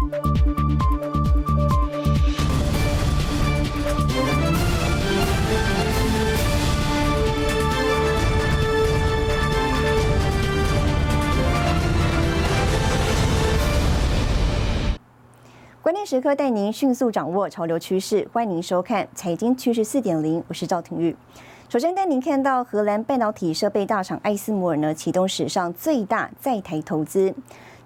关键时刻带您迅速掌握潮流趋势，欢迎您收看《财经趋势四点零》，我是赵廷玉。首先带您看到荷兰半导体设备大厂艾斯摩尔呢启动史上最大在台投资。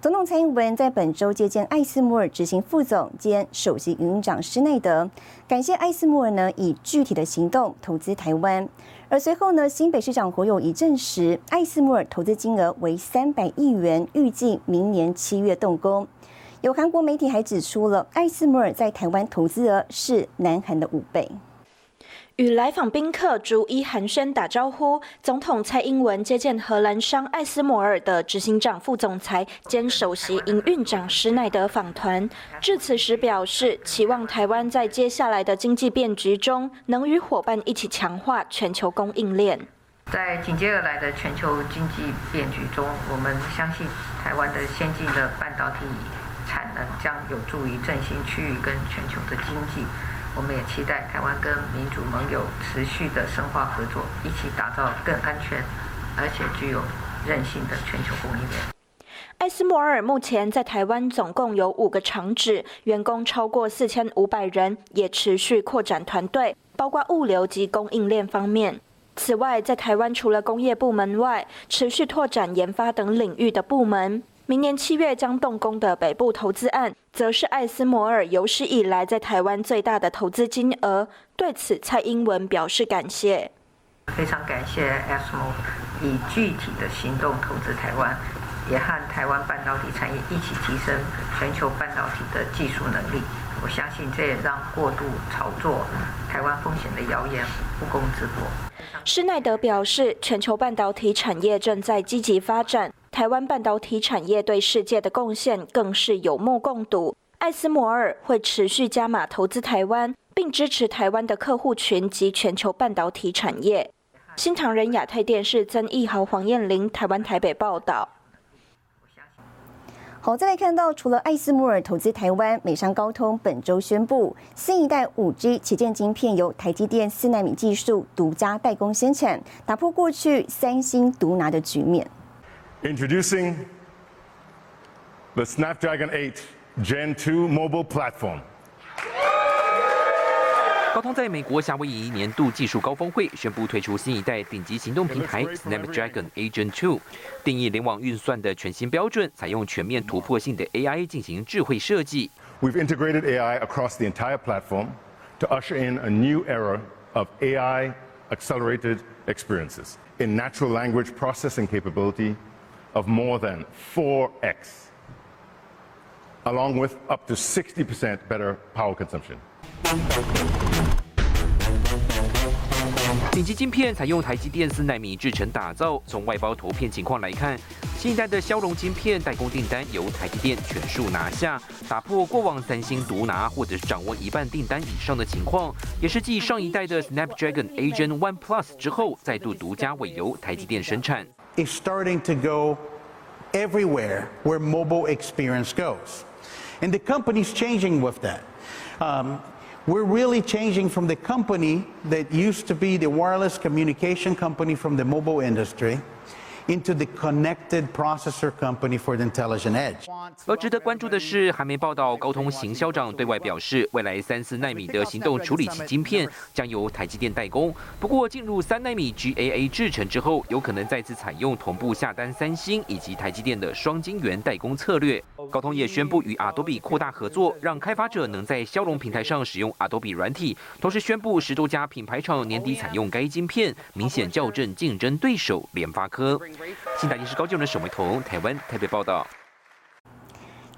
总统蔡英文在本周接见艾斯摩尔执行副总兼首席营运长施耐德，感谢艾斯摩尔呢以具体的行动投资台湾。而随后呢，新北市长侯友谊证实，艾斯摩尔投资金额为三百亿元，预计明年七月动工。有韩国媒体还指出了，艾斯摩尔在台湾投资额是南韩的五倍。与来访宾客逐一寒暄打招呼，总统蔡英文接见荷兰商艾斯摩尔的执行长、副总裁兼首席营运长施耐德访团。致辞时表示，期望台湾在接下来的经济变局中，能与伙伴一起强化全球供应链。在紧接而来的全球经济变局中，我们相信台湾的先进的半导体。产能将有助于振兴区域跟全球的经济。我们也期待台湾跟民主盟友持续的深化合作，一起打造更安全而且具有韧性的全球供应链。艾斯摩尔目前在台湾总共有五个厂址，员工超过四千五百人，也持续扩展团队，包括物流及供应链方面。此外，在台湾除了工业部门外，持续拓展研发等领域的部门。明年七月将动工的北部投资案，则是艾斯摩尔有史以来在台湾最大的投资金额。对此，蔡英文表示感谢，非常感谢艾斯摩以具体的行动投资台湾，也和台湾半导体产业一起提升全球半导体的技术能力。我相信这也让过度炒作台湾风险的谣言不攻自破。施耐德表示，全球半导体产业正在积极发展。台湾半导体产业对世界的贡献更是有目共睹。艾斯摩尔会持续加码投资台湾，并支持台湾的客户群及全球半导体产业。新唐人亚太电视曾义豪、黄燕玲，台湾台北报道。好，再来看到，除了艾斯摩尔投资台湾，美商高通本周宣布，新一代五 G 旗舰晶片由台积电四纳米技术独家代工生产，打破过去三星独拿的局面。Introducing the Snapdragon 8 Gen 2 mobile platform. 高通在美国夏威夷年度技术高峰会宣布推出新一代顶级行动平台 Snapdragon 8 Gen 2，定义联网运算的全新标准，采用全面突破性的 AI 进行智慧设计。We've integrated AI across the entire platform to usher in a new era of AI accelerated experiences in natural language processing capability. Of more than 4x, along with up to 60% better power consumption. 顶级晶片采用台积电四纳米制成打造。从外包投片情况来看，新一代的骁龙晶片代工订单由台积电全数拿下，打破过往三星独拿或者是掌握一半订单以上的情况，也是继上一代的 Snapdragon Agent One Plus 之后，再度独家委由台积电生产。Is starting to go everywhere where mobile experience goes. And the company's changing with that. Um, we're really changing from the company that used to be the wireless communication company from the mobile industry into the connected processor company for the intelligent edge. 而值得关注的是，还没报道高通行销长对外表示，未来三四纳米的行动处理器晶片将由台积电代工。不过，进入三纳米 GAA 制程之后，有可能再次采用同步下单三星以及台积电的双晶圆代工策略。高通也宣布与 Adobe 扩大合作，让开发者能在骁龙平台上使用 Adobe 软体。同时宣布十多家品牌厂年底采用该晶片，明显校正竞争对手联发科。新台电视高就能沈维彤，台湾台北报道。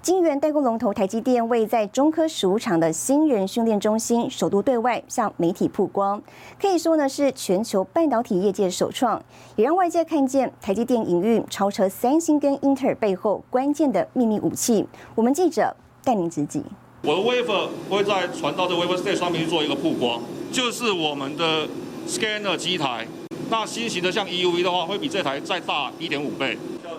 晶圆代工龙头台积电位在中科十五厂的新人训练中心首度对外向媒体曝光，可以说呢是全球半导体业界首创，也让外界看见台积电营运超车三星跟英特尔背后关键的秘密武器。我们记者带您直击。我的 wafer 会在传到这 wafer stage 上面去做一个曝光，就是我们的 scanner 机台。那新型的像 EUV 的话，会比这台再大一点五倍。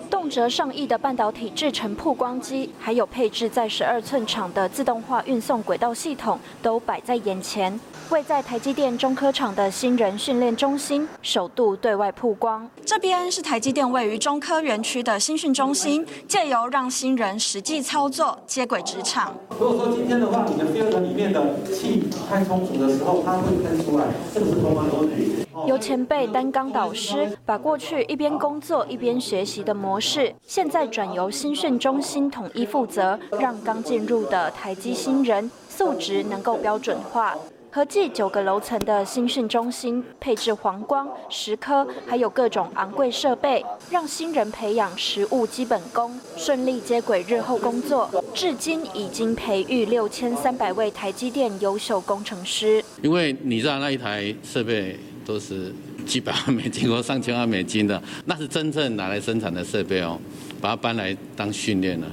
动辄上亿的半导体制成曝光机，还有配置在十二寸厂的自动化运送轨道系统，都摆在眼前。位在台积电中科厂的新人训练中心首度对外曝光。这边是台积电位于中科园区的新训中心，借由让新人实际操作接轨职场。如果说今天的话，你的第二层里面的气太充足的时候，它会喷出来，这个是通风问题。由前辈担纲导师，把过去一边工作一边学习的模式，现在转由新训中心统一负责，让刚进入的台积新人素质能够标准化。合计九个楼层的新训中心，配置黄光、石科，还有各种昂贵设备，让新人培养实务基本功，顺利接轨日后工作。至今已经培育六千三百位台积电优秀工程师。因为你知道那一台设备都是几百万美金或上千万美金的，那是真正拿来生产的设备哦，把它搬来当训练了，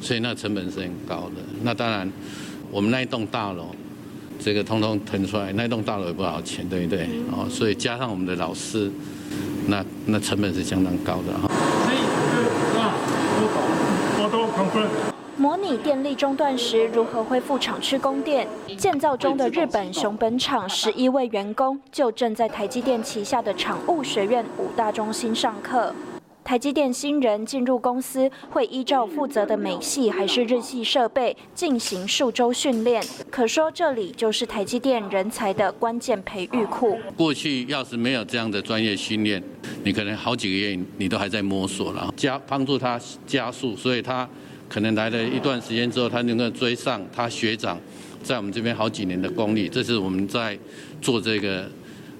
所以那成本是很高的。那当然，我们那一栋大楼。这个通通腾出来，那一栋大楼也不少钱，对不对？哦，所以加上我们的老师，那那成本是相当高的哈。模拟电力中断时如何恢复厂区供电？建造中的日本熊本厂十一位员工就正在台积电旗下的厂务学院五大中心上课。台积电新人进入公司，会依照负责的美系还是日系设备进行数周训练。可说这里就是台积电人才的关键培育库。过去要是没有这样的专业训练，你可能好几个月你都还在摸索了，加帮助他加速，所以他可能来了一段时间之后，他能够追上他学长在我们这边好几年的功力。这是我们在做这个。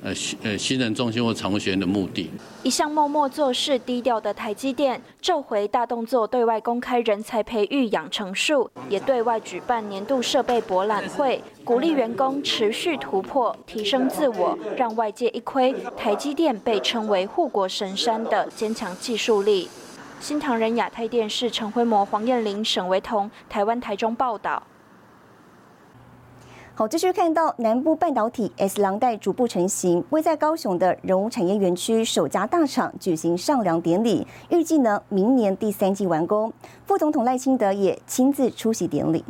呃，新呃新人中心或常务学院的目的。一向默默做事、低调的台积电，这回大动作对外公开人才培育养成术，也对外举办年度设备博览会，鼓励员工持续突破、提升自我，让外界一窥台积电被称为护国神山的坚强技术力。新唐人亚太电视陈辉模、黄燕玲、沈维彤，台湾台中报道。好，继续看到南部半导体 S 廊带逐步成型，位在高雄的人物产业园区首家大厂举行上梁典礼，预计呢明年第三季完工。副总统赖清德也亲自出席典礼。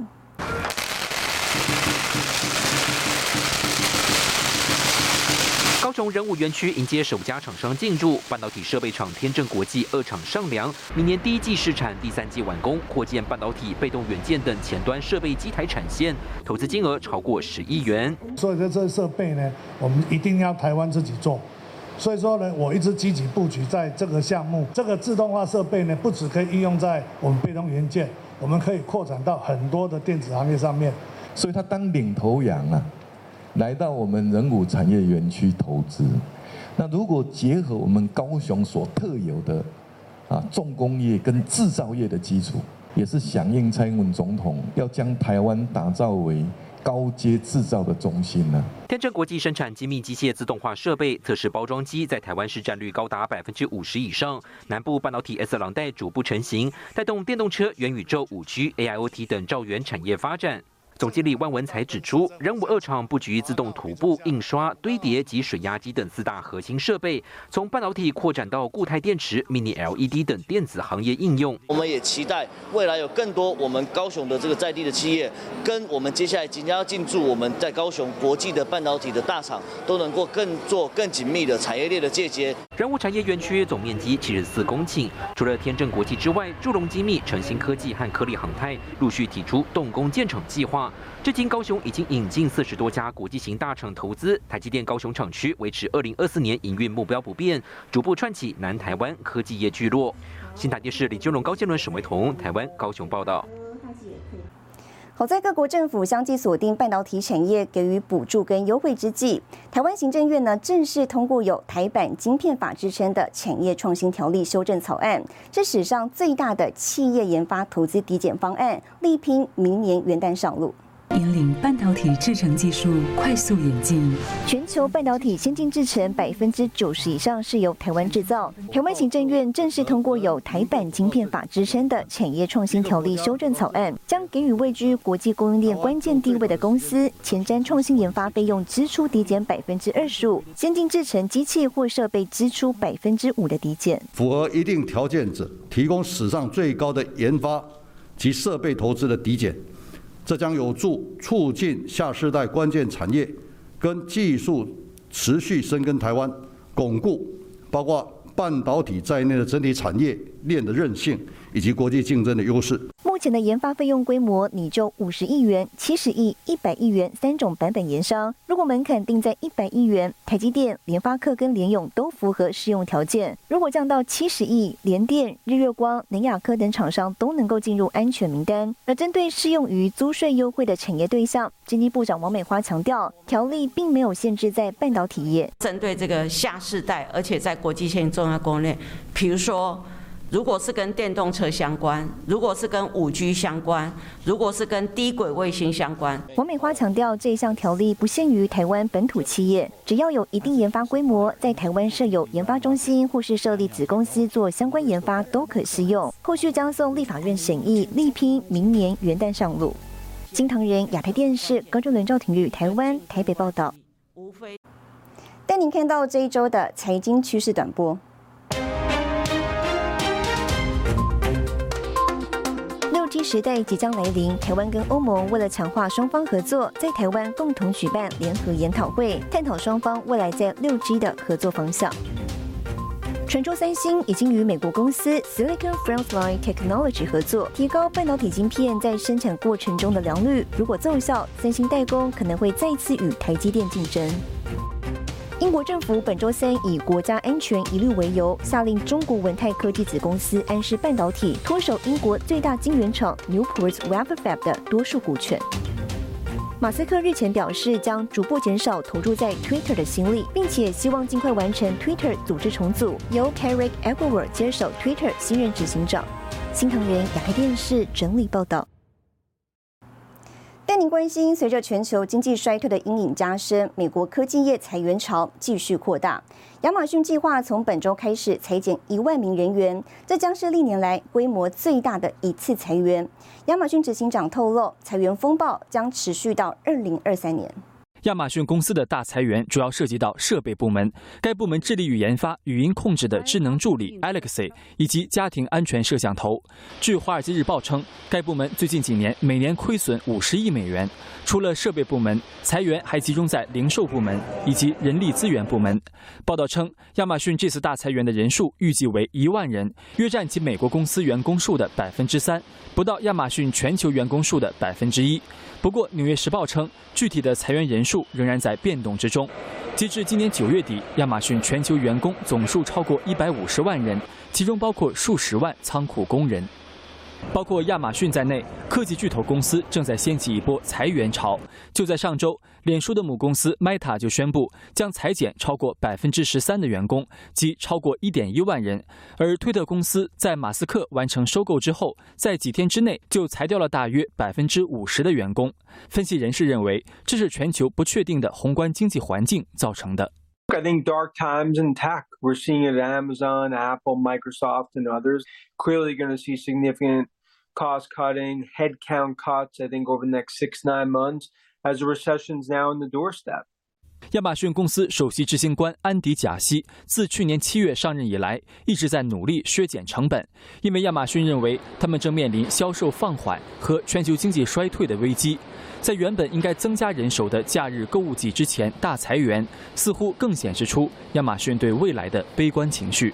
雄人武园区迎接首家厂商进驻，半导体设备厂天正国际二厂上梁，明年第一季试产，第三季完工，扩建半导体、被动元件等前端设备机台产线，投资金额超过十亿元。所以，这这设备呢，我们一定要台湾自己做。所以说呢，我一直积极布局在这个项目。这个自动化设备呢，不只可以应用在我们被动元件，我们可以扩展到很多的电子行业上面。所以，它当领头羊啊。来到我们人武产业园区投资，那如果结合我们高雄所特有的啊重工业跟制造业的基础，也是响应蔡英文总统要将台湾打造为高阶制造的中心呢。天正国际生产精密机械自动化设备测试包装机，在台湾市占率高达百分之五十以上。南部半导体 S 廊带逐步成型，带动电动车、元宇宙、五 G、AIoT 等兆元产业发展。总经理万文才指出，人武二厂布局自动涂布、印刷、堆叠及水压机等四大核心设备，从半导体扩展到固态电池、Mini LED 等电子行业应用。我们也期待未来有更多我们高雄的这个在地的企业，跟我们接下来即将要进驻我们在高雄国际的半导体的大厂，都能够更做更紧密的产业链的借接。人物产业园区总面积七十四公顷，除了天正国际之外，祝融精密、诚兴科技和科力航太陆续提出动工建厂计划。至今，高雄已经引进四十多家国际型大厂投资。台积电高雄厂区维持二零二四年营运目标不变，逐步串起南台湾科技业聚落。新台电视李俊荣、高建伦、沈维彤，台湾高雄报道。好在各国政府相继锁定半导体产业，给予补助跟优惠之际，台湾行政院呢正式通过有台版晶片法之称的产业创新条例修正草案，是史上最大的企业研发投资抵减方案，力拼明年元旦上路。引领半导体制程技术快速演进。全球半导体先进制程百分之九十以上是由台湾制造。台湾行政院正式通过有“台版晶片法”之称的产业创新条例修正草案，将给予位居国际供应链关键地位的公司前瞻创新研发费用支出抵减百分之二十五，先进制程机器或设备支出百分之五的抵减。符合一定条件者，提供史上最高的研发及设备投资的抵减。这将有助促进下世代关键产业跟技术持续深耕台湾，巩固包括半导体在内的整体产业链的韧性。以及国际竞争的优势。目前的研发费用规模，你就五十亿元、七十亿、一百亿元三种版本研商。如果门槛定在一百亿元，台积电、联发科跟联咏都符合适用条件。如果降到七十亿，联电、日月光、能亚科等厂商都能够进入安全名单。而针对适用于租税优惠的产业对象，经济部长王美花强调，条例并没有限制在半导体业。针对这个下世代，而且在国际性重要供应链，比如说。如果是跟电动车相关，如果是跟五 G 相关，如果是跟低轨卫星相关，王美花强调，这项条例不限于台湾本土企业，只要有一定研发规模，在台湾设有研发中心或是设立子公司做相关研发都可适用。后续将送立法院审议，力拼明年元旦上路。金唐人亚太电视高中伦赵廷玉台湾台北报道。带您看到这一周的财经趋势短波。时代即将来临，台湾跟欧盟为了强化双方合作，在台湾共同举办联合研讨会，探讨双方未来在六 G 的合作方向。传出三星已经与美国公司 Silicon Frontline Technology 合作，提高半导体晶片在生产过程中的良率。如果奏效，三星代工可能会再次与台积电竞争。英国政府本周三以国家安全疑虑为由，下令中国文泰科技子公司安氏半导体脱手英国最大晶圆厂 Newport Wafer Fab 的多数股权。马斯克日前表示，将逐步减少投注在 Twitter 的心力，并且希望尽快完成 Twitter 组织重组，由 Carrick e g w a r d 接手 Twitter 新任执行长。新唐人亚太电视整理报道。您关心，随着全球经济衰退的阴影加深，美国科技业裁员潮继续扩大。亚马逊计划从本周开始裁减一万名人员，这将是历年来规模最大的一次裁员。亚马逊执行长透露，裁员风暴将持续到二零二三年。亚马逊公司的大裁员主要涉及到设备部门，该部门致力于研发语音控制的智能助理 Alexa 以及家庭安全摄像头。据《华尔街日报》称，该部门最近几年每年亏损五十亿美元。除了设备部门，裁员还集中在零售部门以及人力资源部门。报道称，亚马逊这次大裁员的人数预计为一万人，约占其美国公司员工数的百分之三，不到亚马逊全球员工数的百分之一。不过，《纽约时报》称，具体的裁员人数仍然在变动之中。截至今年九月底，亚马逊全球员工总数超过一百五十万人，其中包括数十万仓库工人。包括亚马逊在内，科技巨头公司正在掀起一波裁员潮。就在上周，脸书的母公司 Meta 就宣布将裁减超过百分之十三的员工，即超过一点一万人。而推特公司在马斯克完成收购之后，在几天之内就裁掉了大约百分之五十的员工。分析人士认为，这是全球不确定的宏观经济环境造成的。I think dark times in tech. We're seeing it at Amazon, Apple, Microsoft, and others. Clearly going to see significant cost cutting, headcount cuts, I think, over the next six, nine months as the recession's now in the doorstep. 亚马逊公司首席执行官安迪·贾西自去年七月上任以来，一直在努力削减成本，因为亚马逊认为他们正面临销售放缓和全球经济衰退的危机。在原本应该增加人手的假日购物季之前大裁员，似乎更显示出亚马逊对未来的悲观情绪。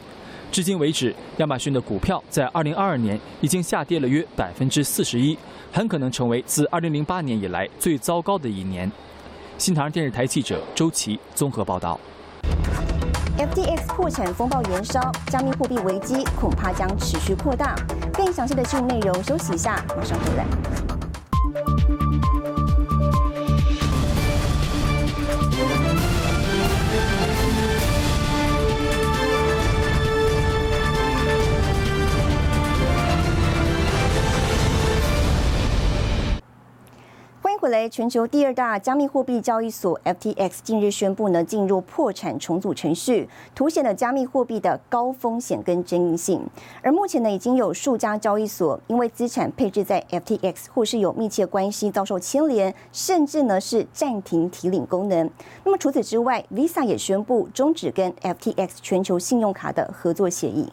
至今为止，亚马逊的股票在2022年已经下跌了约百分之四十一，很可能成为自2008年以来最糟糕的一年。新唐人电视台记者周琦综合报道。FTX 破产风暴延烧，加密货币危机恐怕将持续扩大。更详细的新闻内容，休息一下，马上回来。全球第二大加密货币交易所 FTX 近日宣布呢进入破产重组程序，凸显了加密货币的高风险跟争议性。而目前呢，已经有数家交易所因为资产配置在 FTX 或是有密切关系遭受牵连，甚至呢是暂停提领功能。那么除此之外，Visa 也宣布终止跟 FTX 全球信用卡的合作协议。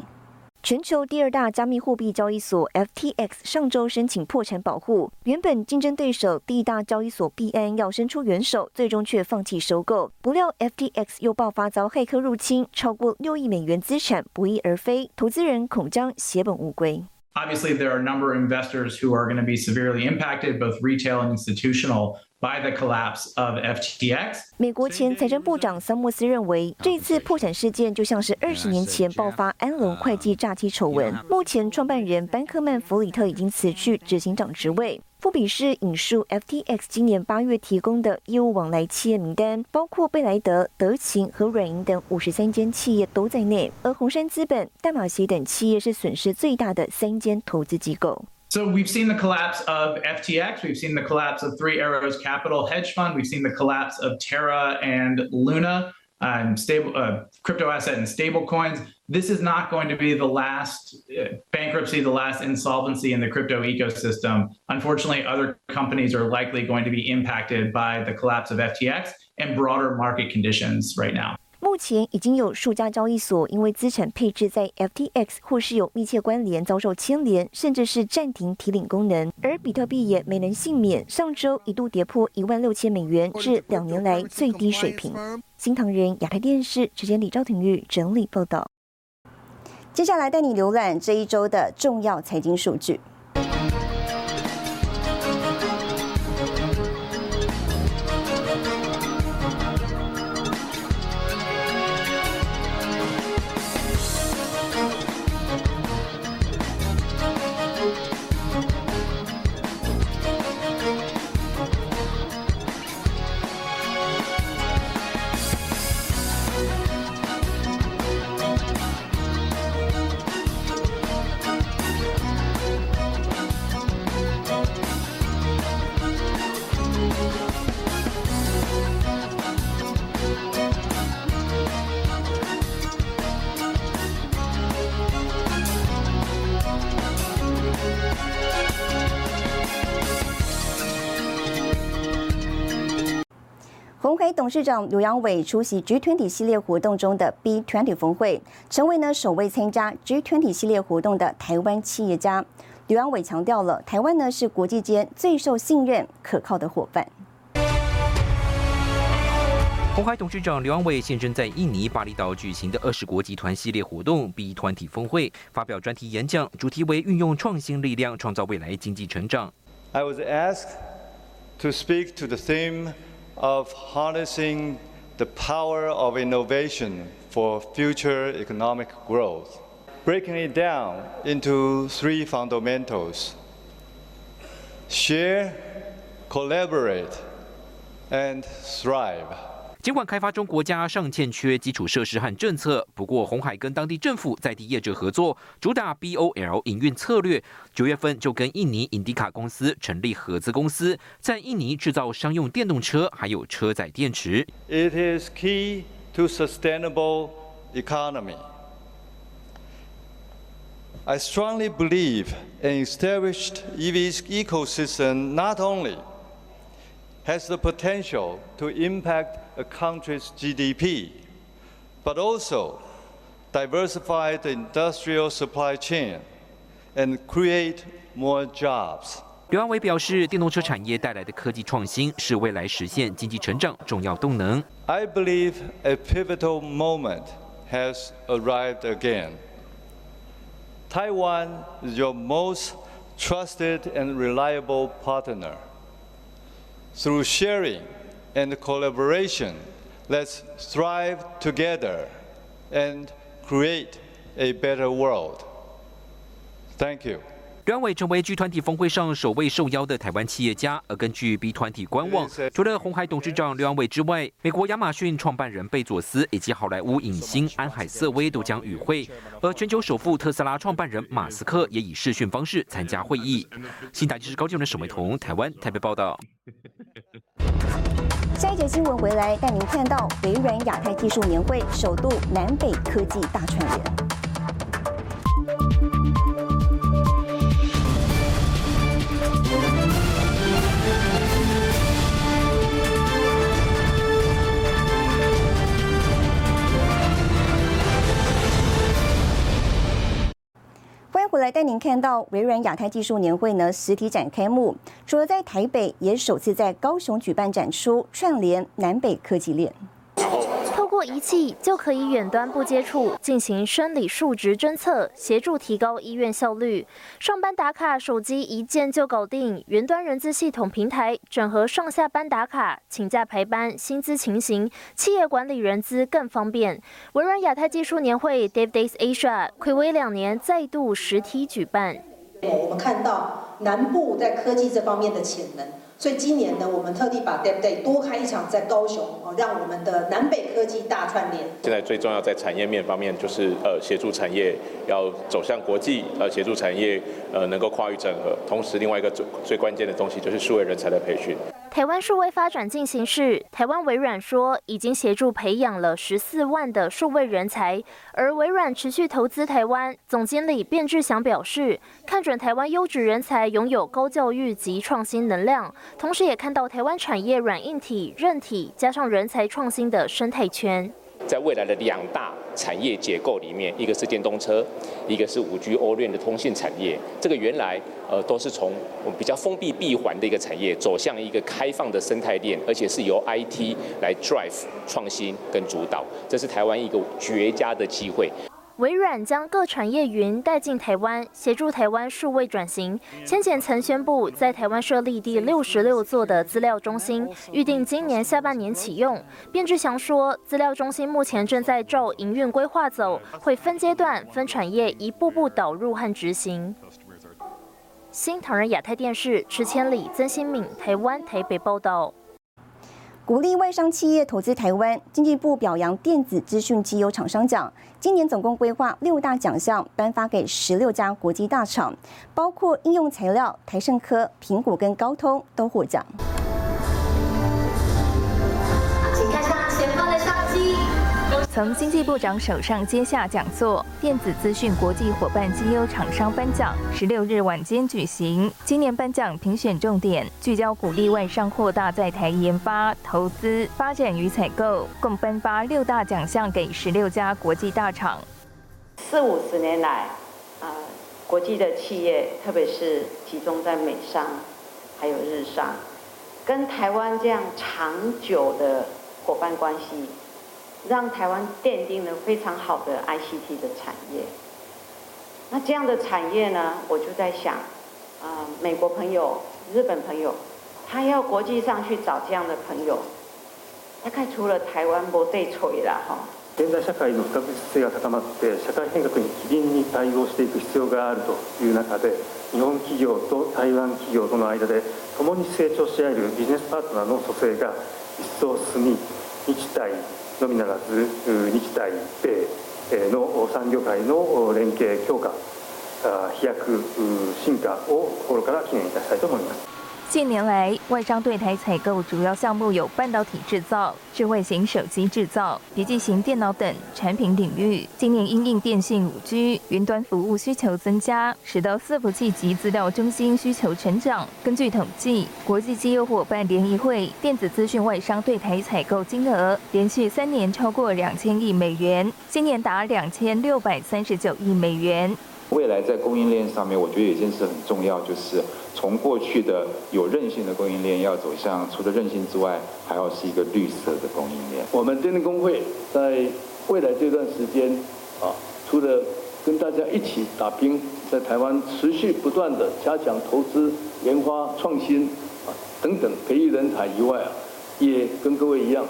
全球第二大加密货币交易所 FTX 上周申请破产保护，原本竞争对手第一大交易所 BN 要伸出援手，最终却放弃收购。不料 FTX 又爆发遭黑客入侵，超过六亿美元资产不翼而飞，投资人恐将血本无归。Obviously, there are a number of investors who are going to be severely impacted, both retail and institutional. By the collapse of FTX。美国前财政部长桑莫斯认为，这次破产事件就像是二十年前爆发安龙会计诈欺丑闻。目前，创办人班克曼弗里特已经辞去执行长职位。富比士引述 FTX 今年八月提供的业务往来企业名单，包括贝莱德、德勤和软银等五十三间企业都在内，而红杉资本、淡马锡等企业是损失最大的三间投资机构。So we've seen the collapse of FTX. We've seen the collapse of Three Arrows Capital Hedge Fund. We've seen the collapse of Terra and Luna, um, stable uh, crypto asset and stable coins. This is not going to be the last uh, bankruptcy, the last insolvency in the crypto ecosystem. Unfortunately, other companies are likely going to be impacted by the collapse of FTX and broader market conditions right now. 目前已经有数家交易所因为资产配置在 FTX 或是有密切关联，遭受牵连，甚至是暂停提领功能。而比特币也没能幸免，上周一度跌破一万六千美元，至两年来最低水平。新唐人亚太电视直接李昭廷玉整理报道。接下来带你浏览这一周的重要财经数据。红海董事长刘扬伟出席 G20 系列活动中的 B20 峰会，成为呢首位参加 G20 系列活动的台湾企业家。刘扬伟强调了，台湾呢是国际间最受信任、可靠的伙伴。红海董事长刘扬伟现身在印尼巴厘岛举行的二十国集团系列活动 B 团体峰会，发表专题演讲，主题为运用创新力量创造未来经济成长。I was asked to speak to the theme. Of harnessing the power of innovation for future economic growth, breaking it down into three fundamentals share, collaborate, and thrive. 尽管开发中国家尚欠缺基础设施和政策，不过红海跟当地政府在地业者合作，主打 BOL 营运策略。九月份就跟印尼印迪卡公司成立合资公司，在印尼制造商用电动车，还有车载电池。It is key to sustainable economy. I strongly believe an established EV ecosystem not only has the potential to impact a country's GDP, but also diversify the industrial supply chain and create more jobs. 刘安伟表示，电动车产业带来的科技创新是未来实现经济成长重要动能。I believe a pivotal moment has arrived again. Taiwan is your most trusted and reliable partner. Through sharing and collaboration, let's thrive together and create a better world. Thank you. 梁伟成为 G 团体峰会上首位受邀的台湾企业家。而根据 B 团体官网，除了红海董事长刘安伟之外，美国亚马逊创办人贝佐斯以及好莱坞影星安海瑟薇都将与会。而全球首富特斯拉创办人马斯克也以视讯方式参加会议。新台记者高俊仁、沈伟彤，台湾台北报道。下一节新闻回来，带您看到微软亚太技术年会首度南北科技大串联。来带您看到微软亚太技术年会呢实体展开幕，除了在台北，也首次在高雄举办展出，串联南北科技链。透过仪器就可以远端不接触进行生理数值侦测，协助提高医院效率。上班打卡，手机一键就搞定。云端人资系统平台整合上下班打卡、请假排班、薪资情形，企业管理人资更方便。微软亚太技术年会 Dev Days Asia 暌违两年再度实体举办。我们看到南部在科技这方面的潜能。所以今年呢，我们特地把 Dev Day 多开一场在高雄，哦，让我们的南北科技大串联。现在最重要在产业面方面，就是呃协助产业要走向国际，呃协助产业呃能够跨域整合。同时，另外一个最最关键的东西就是数位人才的培训。台湾数位发展进行式，台湾微软说已经协助培养了十四万的数位人才，而微软持续投资台湾。总经理卞志祥表示，看准台湾优质人才拥有高教育及创新能量，同时也看到台湾产业软硬体、韧体加上人才创新的生态圈。在未来的两大产业结构里面，一个是电动车，一个是五 G O 链的通信产业。这个原来呃都是从我们比较封闭闭环的一个产业，走向一个开放的生态链，而且是由 IT 来 drive 创新跟主导。这是台湾一个绝佳的机会。微软将各产业云带进台湾，协助台湾数位转型。先前曾宣布在台湾设立第六十六座的资料中心，预定今年下半年启用。卞志祥说，资料中心目前正在照营运规划走，会分阶段、分产业一步步导入和执行。新唐人亚太电视池千里、曾新敏，台湾台北报道。鼓励外商企业投资台湾，经济部表扬电子资讯机油厂商奖。今年总共规划六大奖项，颁发给十六家国际大厂，包括应用材料、台盛科、苹果跟高通都获奖。从经济部长手上接下讲座，电子资讯国际伙伴绩优厂商颁奖，十六日晚间举行。今年颁奖评选重点聚焦鼓励外商扩大在台研发、投资、发展与采购，共颁发六大奖项给十六家国际大厂。四五十年来，啊，国际的企业，特别是集中在美商，还有日商，跟台湾这样长久的伙伴关系。让台湾奠定了非常好的 ICT 的产业。那这样的产业呢，我就在想，啊，美国朋友、日本朋友，他要国际上去找这样的朋友，大概除了台湾不对吹了哈。現在社会の不確実性が高まって社会変革に機敏に対応していく必要があるという中で日本企業と台湾企業との間で共に成長し合えるビジネスパートナーの蘇生が一層進み 日体のみならず日体米の産業界の連携強化飛躍進化を心から祈念いたしたいと思います。近年来，外商对台采购主要项目有半导体制造、智慧型手机制造、笔记型电脑等产品领域。今年因应电信、五 G、云端服务需求增加，使得伺服器及资料中心需求成长。根据统计，国际机友伙伴联谊会电子资讯外商对台采购金额连续三年超过两千亿美元，今年达两千六百三十九亿美元。未来在供应链上面，我觉得有一件事很重要，就是从过去的有韧性的供应链，要走向除了韧性之外，还要是一个绿色的供应链。我们电力工会在未来这段时间啊，除了跟大家一起打拼，在台湾持续不断的加强投资、研发、创新啊等等培育人才以外啊，也跟各位一样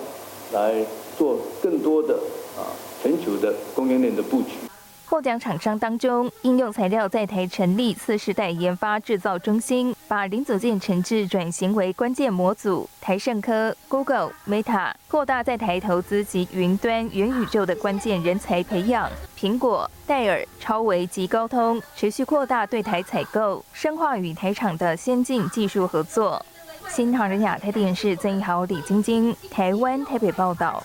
来做更多的啊全球的供应链的布局。获奖厂商当中，应用材料在台成立次世代研发制造中心，把零组件成制转型为关键模组。台盛科、Google、Meta 扩大在台投资及云端、元宇宙的关键人才培养。苹果、戴尔、超维及高通持续扩大对台采购，深化与台厂的先进技术合作。新唐人亚太电视曾一豪、李晶晶，台湾台北报道。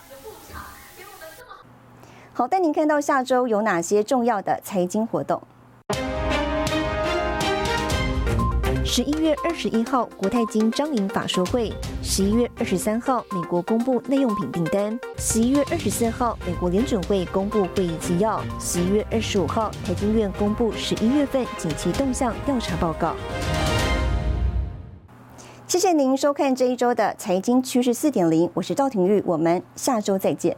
好，带您看到下周有哪些重要的财经活动。十一月二十一号，国泰金张营法说会；十一月二十三号，美国公布耐用品订单；十一月二十四号，美国联准会公布会议纪要；十一月二十五号，台经院公布十一月份景气动向调查报告。谢谢您收看这一周的财经趋势四点零，我是赵廷玉，我们下周再见。